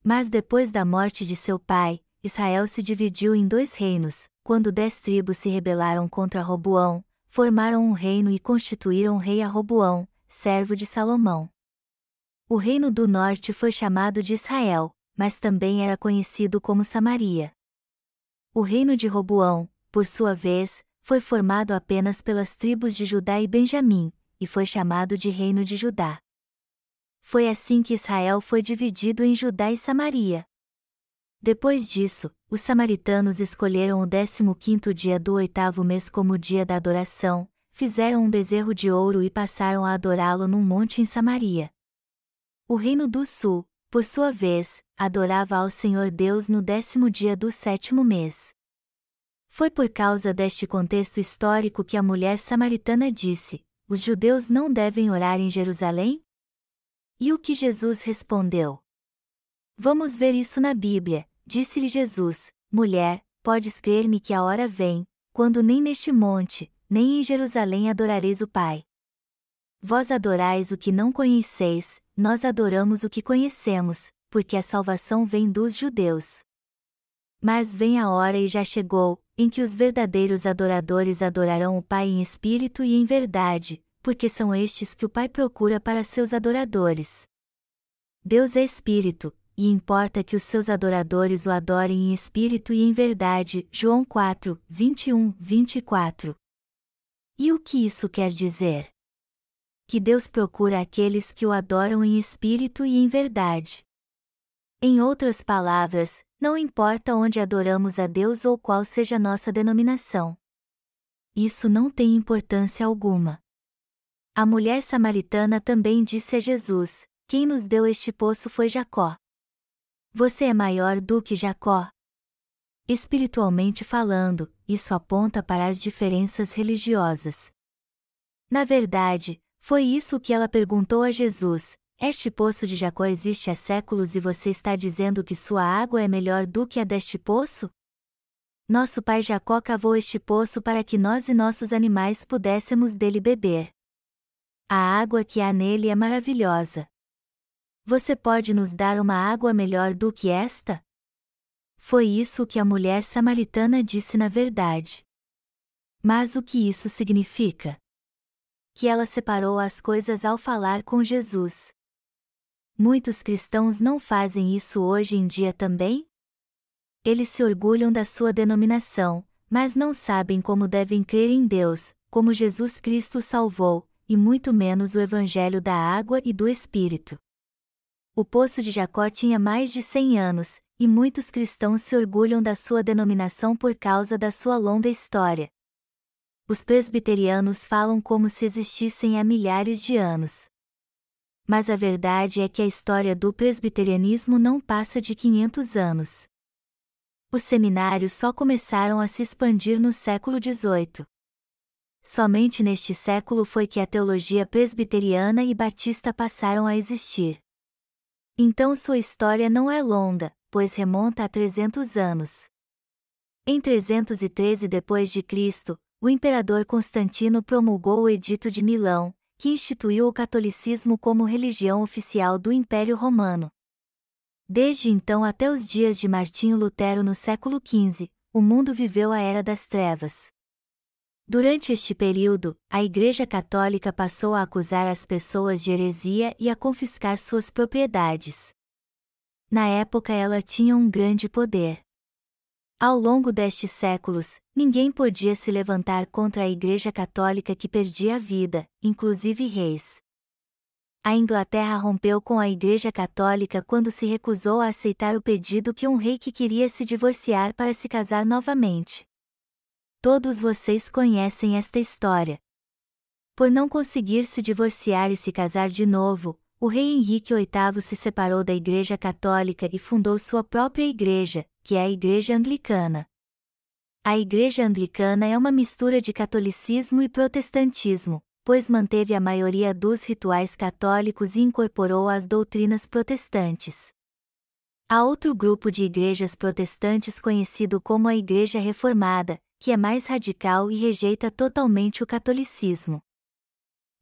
Mas depois da morte de seu pai, Israel se dividiu em dois reinos, quando dez tribos se rebelaram contra Roboão, formaram um reino e constituíram rei a Roboão, servo de Salomão. O reino do norte foi chamado de Israel, mas também era conhecido como Samaria. O reino de Roboão, por sua vez, foi formado apenas pelas tribos de Judá e Benjamim, e foi chamado de Reino de Judá. Foi assim que Israel foi dividido em Judá e Samaria. Depois disso, os samaritanos escolheram o décimo quinto dia do oitavo mês como dia da adoração, fizeram um bezerro de ouro e passaram a adorá-lo num monte em Samaria. O reino do sul, por sua vez, adorava ao Senhor Deus no décimo dia do sétimo mês. Foi por causa deste contexto histórico que a mulher samaritana disse: Os judeus não devem orar em Jerusalém? E o que Jesus respondeu? Vamos ver isso na Bíblia. Disse-lhe Jesus: Mulher, podes crer-me que a hora vem, quando nem neste monte, nem em Jerusalém adorareis o Pai. Vós adorais o que não conheceis, nós adoramos o que conhecemos, porque a salvação vem dos judeus. Mas vem a hora e já chegou, em que os verdadeiros adoradores adorarão o Pai em espírito e em verdade, porque são estes que o Pai procura para seus adoradores. Deus é Espírito, e importa que os seus adoradores o adorem em espírito e em verdade. João 4, 21, 24. E o que isso quer dizer? Que Deus procura aqueles que o adoram em espírito e em verdade. Em outras palavras, não importa onde adoramos a Deus ou qual seja nossa denominação. Isso não tem importância alguma. A mulher samaritana também disse a Jesus: Quem nos deu este poço foi Jacó. Você é maior do que Jacó? Espiritualmente falando, isso aponta para as diferenças religiosas. Na verdade, foi isso que ela perguntou a Jesus: Este poço de Jacó existe há séculos e você está dizendo que sua água é melhor do que a deste poço? Nosso pai Jacó cavou este poço para que nós e nossos animais pudéssemos dele beber. A água que há nele é maravilhosa. Você pode nos dar uma água melhor do que esta? Foi isso que a mulher samaritana disse na verdade. Mas o que isso significa? Que ela separou as coisas ao falar com Jesus. Muitos cristãos não fazem isso hoje em dia também? Eles se orgulham da sua denominação, mas não sabem como devem crer em Deus, como Jesus Cristo salvou, e muito menos o Evangelho da água e do Espírito. O poço de Jacó tinha mais de 100 anos, e muitos cristãos se orgulham da sua denominação por causa da sua longa história. Os presbiterianos falam como se existissem há milhares de anos. Mas a verdade é que a história do presbiterianismo não passa de 500 anos. Os seminários só começaram a se expandir no século XVIII. Somente neste século foi que a teologia presbiteriana e batista passaram a existir. Então sua história não é longa, pois remonta a 300 anos. Em 313 d.C., o imperador Constantino promulgou o Edito de Milão, que instituiu o catolicismo como religião oficial do Império Romano. Desde então até os dias de Martinho Lutero no século XV, o mundo viveu a Era das Trevas. Durante este período, a Igreja Católica passou a acusar as pessoas de heresia e a confiscar suas propriedades. Na época ela tinha um grande poder. Ao longo destes séculos, ninguém podia se levantar contra a Igreja Católica que perdia a vida, inclusive reis. A Inglaterra rompeu com a Igreja Católica quando se recusou a aceitar o pedido que um rei que queria se divorciar para se casar novamente. Todos vocês conhecem esta história. Por não conseguir se divorciar e se casar de novo, o rei Henrique VIII se separou da Igreja Católica e fundou sua própria igreja, que é a Igreja Anglicana. A Igreja Anglicana é uma mistura de catolicismo e protestantismo, pois manteve a maioria dos rituais católicos e incorporou as doutrinas protestantes. Há outro grupo de igrejas protestantes conhecido como a Igreja Reformada, que é mais radical e rejeita totalmente o catolicismo.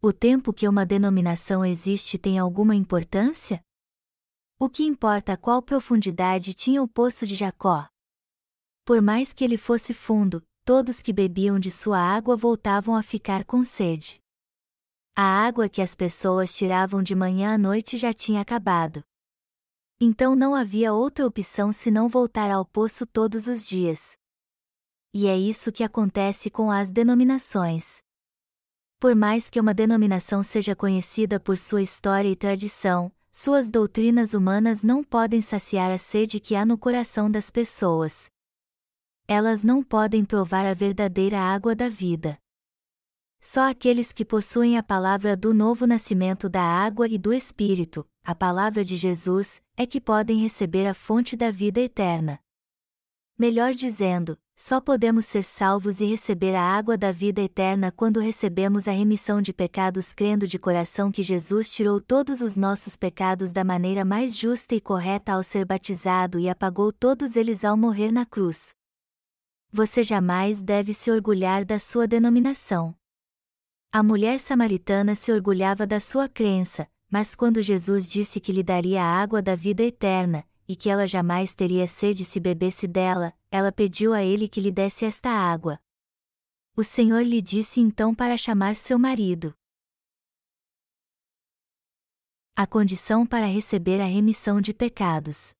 O tempo que uma denominação existe tem alguma importância? O que importa qual profundidade tinha o poço de Jacó? Por mais que ele fosse fundo, todos que bebiam de sua água voltavam a ficar com sede. A água que as pessoas tiravam de manhã à noite já tinha acabado. Então não havia outra opção senão voltar ao poço todos os dias e é isso que acontece com as denominações. Por mais que uma denominação seja conhecida por sua história e tradição, suas doutrinas humanas não podem saciar a sede que há no coração das pessoas. Elas não podem provar a verdadeira água da vida. Só aqueles que possuem a palavra do novo nascimento da água e do Espírito, a palavra de Jesus, é que podem receber a fonte da vida eterna. Melhor dizendo, só podemos ser salvos e receber a água da vida eterna quando recebemos a remissão de pecados crendo de coração que Jesus tirou todos os nossos pecados da maneira mais justa e correta ao ser batizado e apagou todos eles ao morrer na cruz. Você jamais deve se orgulhar da sua denominação. A mulher samaritana se orgulhava da sua crença, mas quando Jesus disse que lhe daria a água da vida eterna, e que ela jamais teria sede se bebesse dela, ela pediu a ele que lhe desse esta água. O Senhor lhe disse então para chamar seu marido. A condição para receber a remissão de pecados.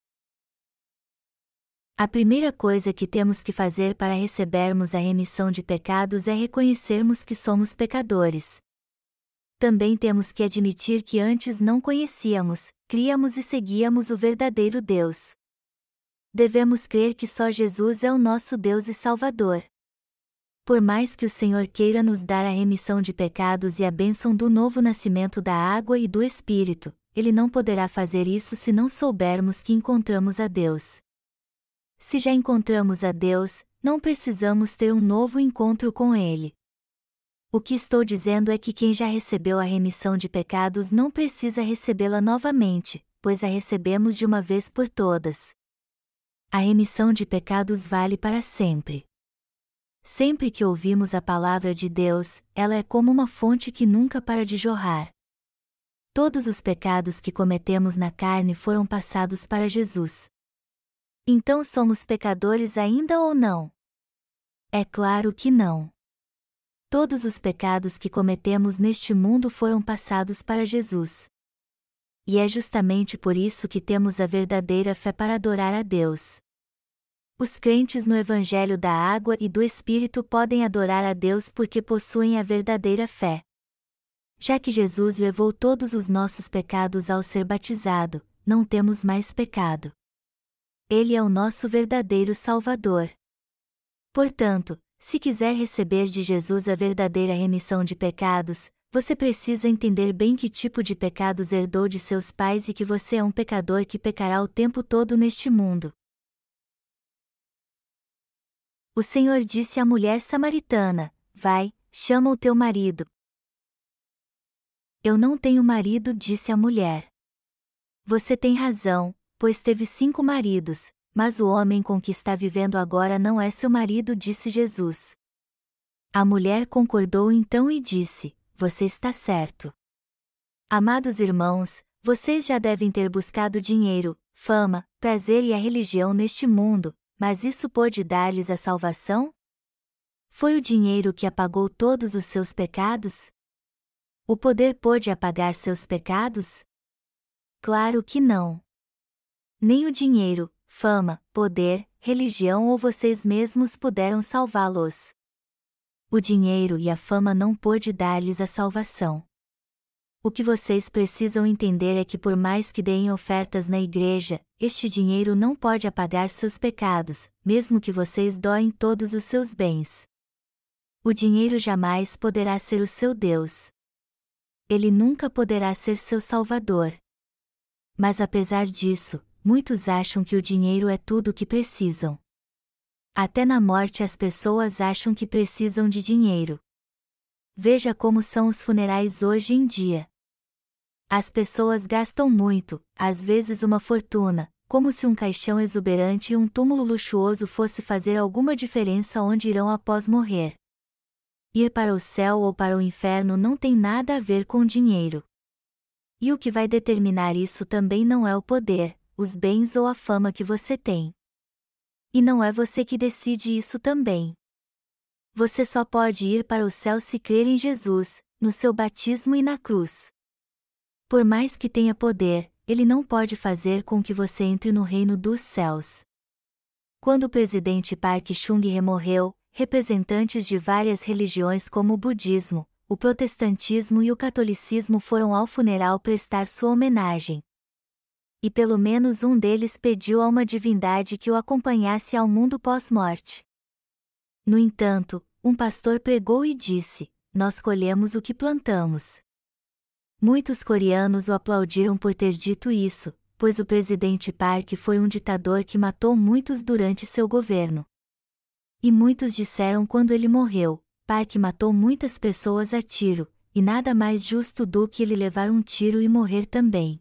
A primeira coisa que temos que fazer para recebermos a remissão de pecados é reconhecermos que somos pecadores. Também temos que admitir que antes não conhecíamos, criamos e seguíamos o verdadeiro Deus. Devemos crer que só Jesus é o nosso Deus e Salvador. Por mais que o Senhor queira nos dar a remissão de pecados e a bênção do novo nascimento da água e do Espírito, Ele não poderá fazer isso se não soubermos que encontramos a Deus. Se já encontramos a Deus, não precisamos ter um novo encontro com Ele. O que estou dizendo é que quem já recebeu a remissão de pecados não precisa recebê-la novamente, pois a recebemos de uma vez por todas. A remissão de pecados vale para sempre. Sempre que ouvimos a palavra de Deus, ela é como uma fonte que nunca para de jorrar. Todos os pecados que cometemos na carne foram passados para Jesus. Então somos pecadores ainda ou não? É claro que não. Todos os pecados que cometemos neste mundo foram passados para Jesus. E é justamente por isso que temos a verdadeira fé para adorar a Deus. Os crentes no Evangelho da Água e do Espírito podem adorar a Deus porque possuem a verdadeira fé. Já que Jesus levou todos os nossos pecados ao ser batizado, não temos mais pecado. Ele é o nosso verdadeiro Salvador. Portanto, se quiser receber de Jesus a verdadeira remissão de pecados, você precisa entender bem que tipo de pecados herdou de seus pais e que você é um pecador que pecará o tempo todo neste mundo. O Senhor disse à mulher samaritana: Vai, chama o teu marido. Eu não tenho marido, disse a mulher. Você tem razão, pois teve cinco maridos, mas o homem com que está vivendo agora não é seu marido, disse Jesus. A mulher concordou então e disse: Você está certo. Amados irmãos, vocês já devem ter buscado dinheiro, fama, prazer e a religião neste mundo, mas isso pôde dar-lhes a salvação? Foi o dinheiro que apagou todos os seus pecados? O poder pôde apagar seus pecados? Claro que não. Nem o dinheiro, fama, poder, religião ou vocês mesmos puderam salvá-los. O dinheiro e a fama não pôde dar-lhes a salvação. O que vocês precisam entender é que por mais que deem ofertas na igreja, este dinheiro não pode apagar seus pecados, mesmo que vocês doem todos os seus bens. O dinheiro jamais poderá ser o seu Deus. Ele nunca poderá ser seu Salvador. Mas apesar disso, muitos acham que o dinheiro é tudo o que precisam. Até na morte as pessoas acham que precisam de dinheiro. Veja como são os funerais hoje em dia. As pessoas gastam muito, às vezes uma fortuna, como se um caixão exuberante e um túmulo luxuoso fosse fazer alguma diferença onde irão após morrer. Ir para o céu ou para o inferno não tem nada a ver com dinheiro. E o que vai determinar isso também não é o poder, os bens ou a fama que você tem. E não é você que decide isso também. Você só pode ir para o céu se crer em Jesus, no seu batismo e na cruz. Por mais que tenha poder, ele não pode fazer com que você entre no reino dos céus. Quando o presidente Park Chung-hee morreu, representantes de várias religiões como o budismo, o protestantismo e o catolicismo foram ao funeral prestar sua homenagem, e pelo menos um deles pediu a uma divindade que o acompanhasse ao mundo pós-morte. No entanto, um pastor pregou e disse: Nós colhemos o que plantamos. Muitos coreanos o aplaudiram por ter dito isso, pois o presidente Park foi um ditador que matou muitos durante seu governo. E muitos disseram quando ele morreu: Park matou muitas pessoas a tiro, e nada mais justo do que ele levar um tiro e morrer também.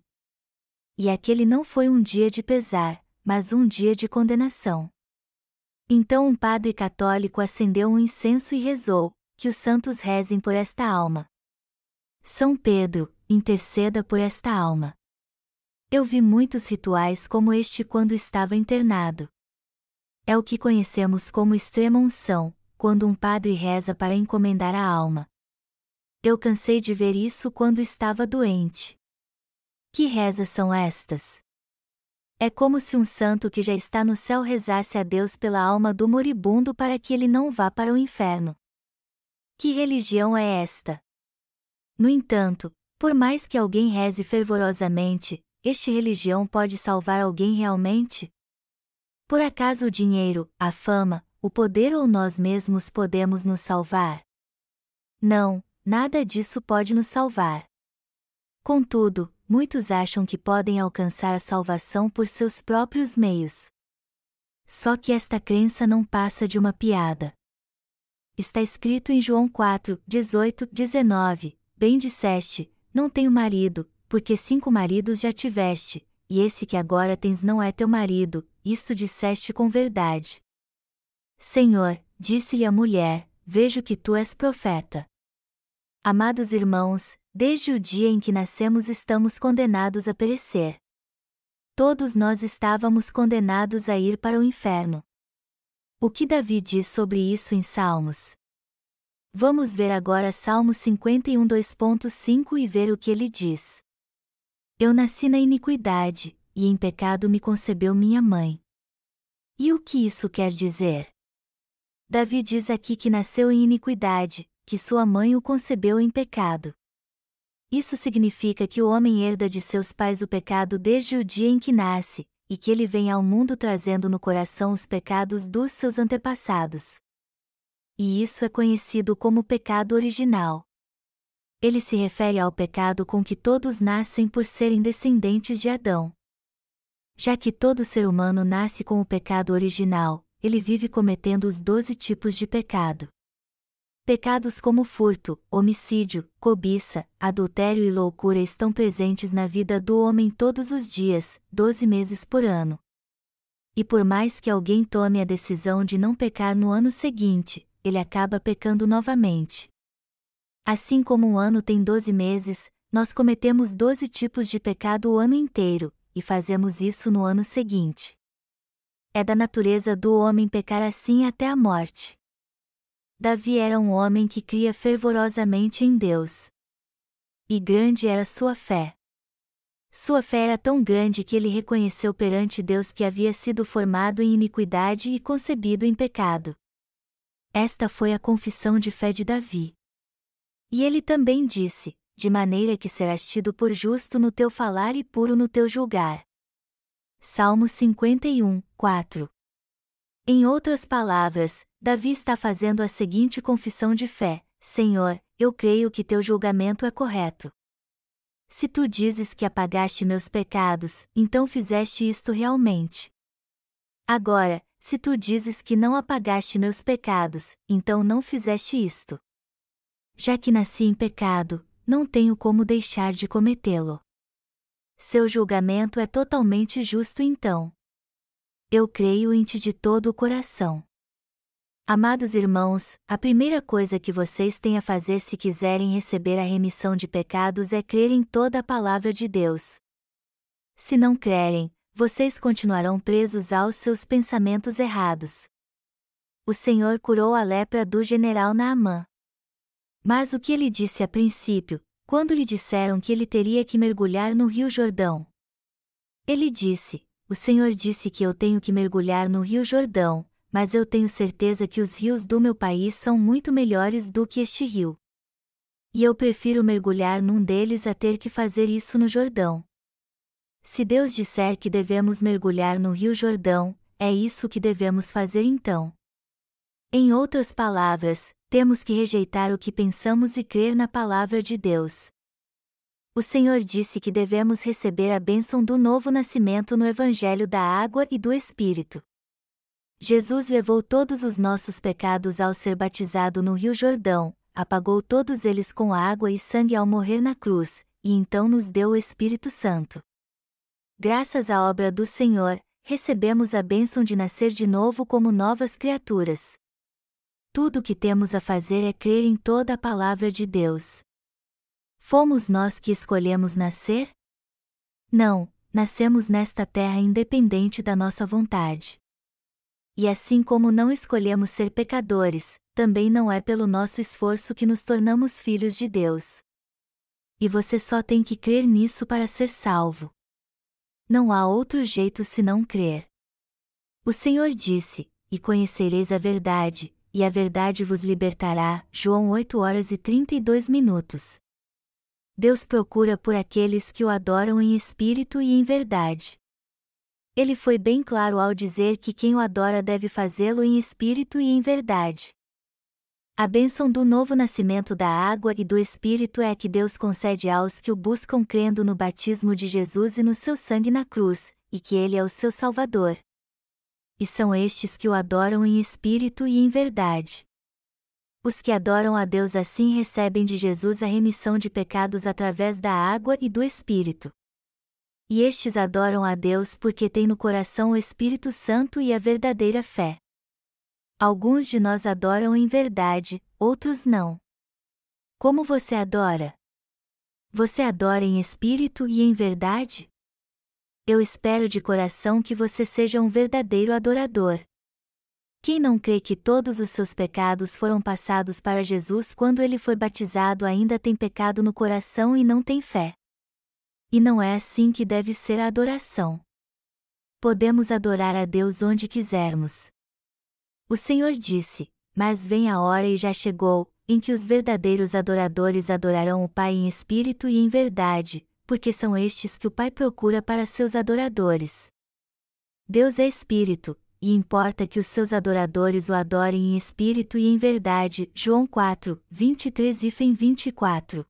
E aquele não foi um dia de pesar, mas um dia de condenação. Então um padre católico acendeu um incenso e rezou: Que os santos rezem por esta alma. São Pedro, interceda por esta alma. Eu vi muitos rituais como este quando estava internado. É o que conhecemos como extrema unção, quando um padre reza para encomendar a alma. Eu cansei de ver isso quando estava doente. Que rezas são estas? É como se um santo que já está no céu rezasse a Deus pela alma do moribundo para que ele não vá para o inferno. Que religião é esta? No entanto, por mais que alguém reze fervorosamente, este religião pode salvar alguém realmente? Por acaso o dinheiro, a fama, o poder ou nós mesmos podemos nos salvar? Não, nada disso pode nos salvar. Contudo, muitos acham que podem alcançar a salvação por seus próprios meios. Só que esta crença não passa de uma piada. Está escrito em João 4, 18, 19: Bem disseste, não tenho marido, porque cinco maridos já tiveste, e esse que agora tens não é teu marido, isto disseste com verdade. Senhor, disse-lhe a mulher: Vejo que tu és profeta. Amados irmãos, desde o dia em que nascemos estamos condenados a perecer. Todos nós estávamos condenados a ir para o inferno. O que Davi diz sobre isso em Salmos? Vamos ver agora Salmo 51 2.5 e ver o que ele diz. Eu nasci na iniquidade, e em pecado me concebeu minha mãe. E o que isso quer dizer? Davi diz aqui que nasceu em iniquidade, que sua mãe o concebeu em pecado. Isso significa que o homem herda de seus pais o pecado desde o dia em que nasce, e que ele vem ao mundo trazendo no coração os pecados dos seus antepassados. E isso é conhecido como pecado original. Ele se refere ao pecado com que todos nascem por serem descendentes de Adão. Já que todo ser humano nasce com o pecado original, ele vive cometendo os doze tipos de pecado. Pecados como furto, homicídio, cobiça, adultério e loucura estão presentes na vida do homem todos os dias, doze meses por ano. E por mais que alguém tome a decisão de não pecar no ano seguinte, ele acaba pecando novamente. Assim como um ano tem doze meses, nós cometemos doze tipos de pecado o ano inteiro, e fazemos isso no ano seguinte. É da natureza do homem pecar assim até a morte. Davi era um homem que cria fervorosamente em Deus. E grande era sua fé. Sua fé era tão grande que ele reconheceu perante Deus que havia sido formado em iniquidade e concebido em pecado. Esta foi a confissão de fé de Davi. E ele também disse: De maneira que serás tido por justo no teu falar e puro no teu julgar. Salmo 51, 4 Em outras palavras, Davi está fazendo a seguinte confissão de fé: Senhor, eu creio que teu julgamento é correto. Se tu dizes que apagaste meus pecados, então fizeste isto realmente. Agora, se tu dizes que não apagaste meus pecados, então não fizeste isto. Já que nasci em pecado, não tenho como deixar de cometê-lo. Seu julgamento é totalmente justo então. Eu creio em ti de todo o coração. Amados irmãos, a primeira coisa que vocês têm a fazer se quiserem receber a remissão de pecados é crer em toda a palavra de Deus. Se não crerem, vocês continuarão presos aos seus pensamentos errados. O Senhor curou a lepra do general Naamã. Mas o que ele disse a princípio, quando lhe disseram que ele teria que mergulhar no Rio Jordão? Ele disse: O Senhor disse que eu tenho que mergulhar no Rio Jordão, mas eu tenho certeza que os rios do meu país são muito melhores do que este rio. E eu prefiro mergulhar num deles a ter que fazer isso no Jordão. Se Deus disser que devemos mergulhar no Rio Jordão, é isso que devemos fazer então. Em outras palavras, temos que rejeitar o que pensamos e crer na palavra de Deus. O Senhor disse que devemos receber a bênção do novo nascimento no Evangelho da Água e do Espírito. Jesus levou todos os nossos pecados ao ser batizado no Rio Jordão, apagou todos eles com água e sangue ao morrer na cruz, e então nos deu o Espírito Santo. Graças à obra do Senhor, recebemos a bênção de nascer de novo como novas criaturas. Tudo o que temos a fazer é crer em toda a palavra de Deus. Fomos nós que escolhemos nascer? Não, nascemos nesta terra independente da nossa vontade. E assim como não escolhemos ser pecadores, também não é pelo nosso esforço que nos tornamos filhos de Deus. E você só tem que crer nisso para ser salvo. Não há outro jeito senão crer. O Senhor disse: E conhecereis a verdade, e a verdade vos libertará. João 8 horas e 32 minutos. Deus procura por aqueles que o adoram em espírito e em verdade. Ele foi bem claro ao dizer que quem o adora deve fazê-lo em espírito e em verdade. A bênção do novo nascimento da água e do Espírito é que Deus concede aos que o buscam crendo no batismo de Jesus e no seu sangue na cruz, e que Ele é o seu Salvador. E são estes que o adoram em espírito e em verdade. Os que adoram a Deus assim recebem de Jesus a remissão de pecados através da água e do Espírito. E estes adoram a Deus porque têm no coração o Espírito Santo e a verdadeira fé. Alguns de nós adoram em verdade, outros não. Como você adora? Você adora em espírito e em verdade? Eu espero de coração que você seja um verdadeiro adorador. Quem não crê que todos os seus pecados foram passados para Jesus quando ele foi batizado ainda tem pecado no coração e não tem fé. E não é assim que deve ser a adoração. Podemos adorar a Deus onde quisermos. O Senhor disse: Mas vem a hora e já chegou, em que os verdadeiros adoradores adorarão o Pai em espírito e em verdade, porque são estes que o Pai procura para seus adoradores. Deus é espírito, e importa que os seus adoradores o adorem em espírito e em verdade. João 4, 23 e 24.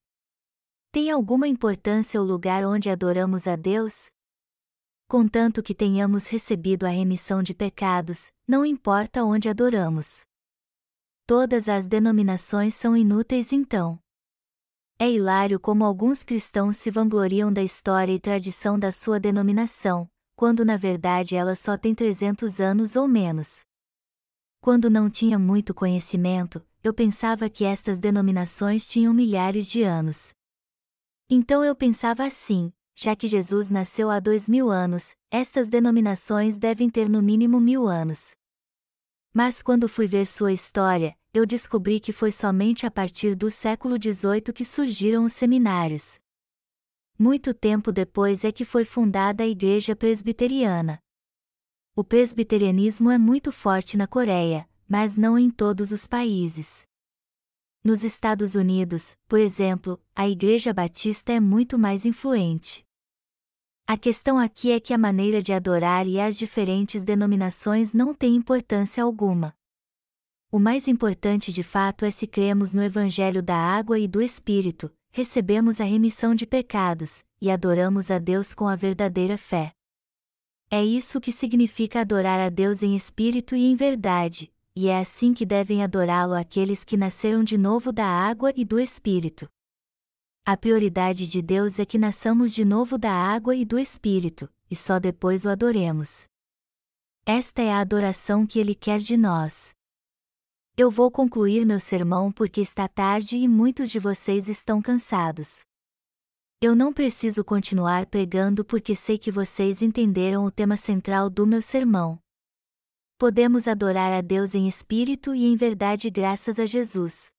Tem alguma importância o lugar onde adoramos a Deus? Contanto que tenhamos recebido a remissão de pecados, não importa onde adoramos. Todas as denominações são inúteis então. É hilário como alguns cristãos se vangloriam da história e tradição da sua denominação, quando na verdade ela só tem 300 anos ou menos. Quando não tinha muito conhecimento, eu pensava que estas denominações tinham milhares de anos. Então eu pensava assim: já que Jesus nasceu há dois mil anos, estas denominações devem ter no mínimo mil anos. Mas quando fui ver sua história, eu descobri que foi somente a partir do século XVIII que surgiram os seminários. Muito tempo depois é que foi fundada a Igreja Presbiteriana. O presbiterianismo é muito forte na Coreia, mas não em todos os países. Nos Estados Unidos, por exemplo, a Igreja Batista é muito mais influente. A questão aqui é que a maneira de adorar e as diferentes denominações não têm importância alguma. O mais importante de fato é se cremos no Evangelho da Água e do Espírito, recebemos a remissão de pecados, e adoramos a Deus com a verdadeira fé. É isso que significa adorar a Deus em espírito e em verdade, e é assim que devem adorá-lo aqueles que nasceram de novo da água e do espírito. A prioridade de Deus é que nasçamos de novo da água e do espírito, e só depois o adoremos. Esta é a adoração que ele quer de nós. Eu vou concluir meu sermão porque está tarde e muitos de vocês estão cansados. Eu não preciso continuar pregando porque sei que vocês entenderam o tema central do meu sermão. Podemos adorar a Deus em espírito e em verdade graças a Jesus.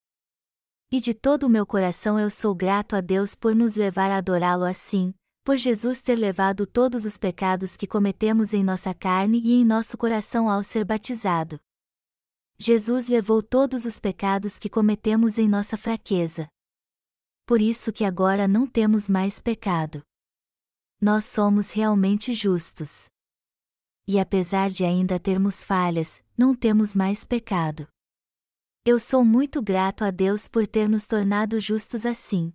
E de todo o meu coração eu sou grato a Deus por nos levar a adorá-lo assim, por Jesus ter levado todos os pecados que cometemos em nossa carne e em nosso coração ao ser batizado. Jesus levou todos os pecados que cometemos em nossa fraqueza. Por isso que agora não temos mais pecado. Nós somos realmente justos. E apesar de ainda termos falhas, não temos mais pecado. Eu sou muito grato a Deus por ter nos tornado justos assim.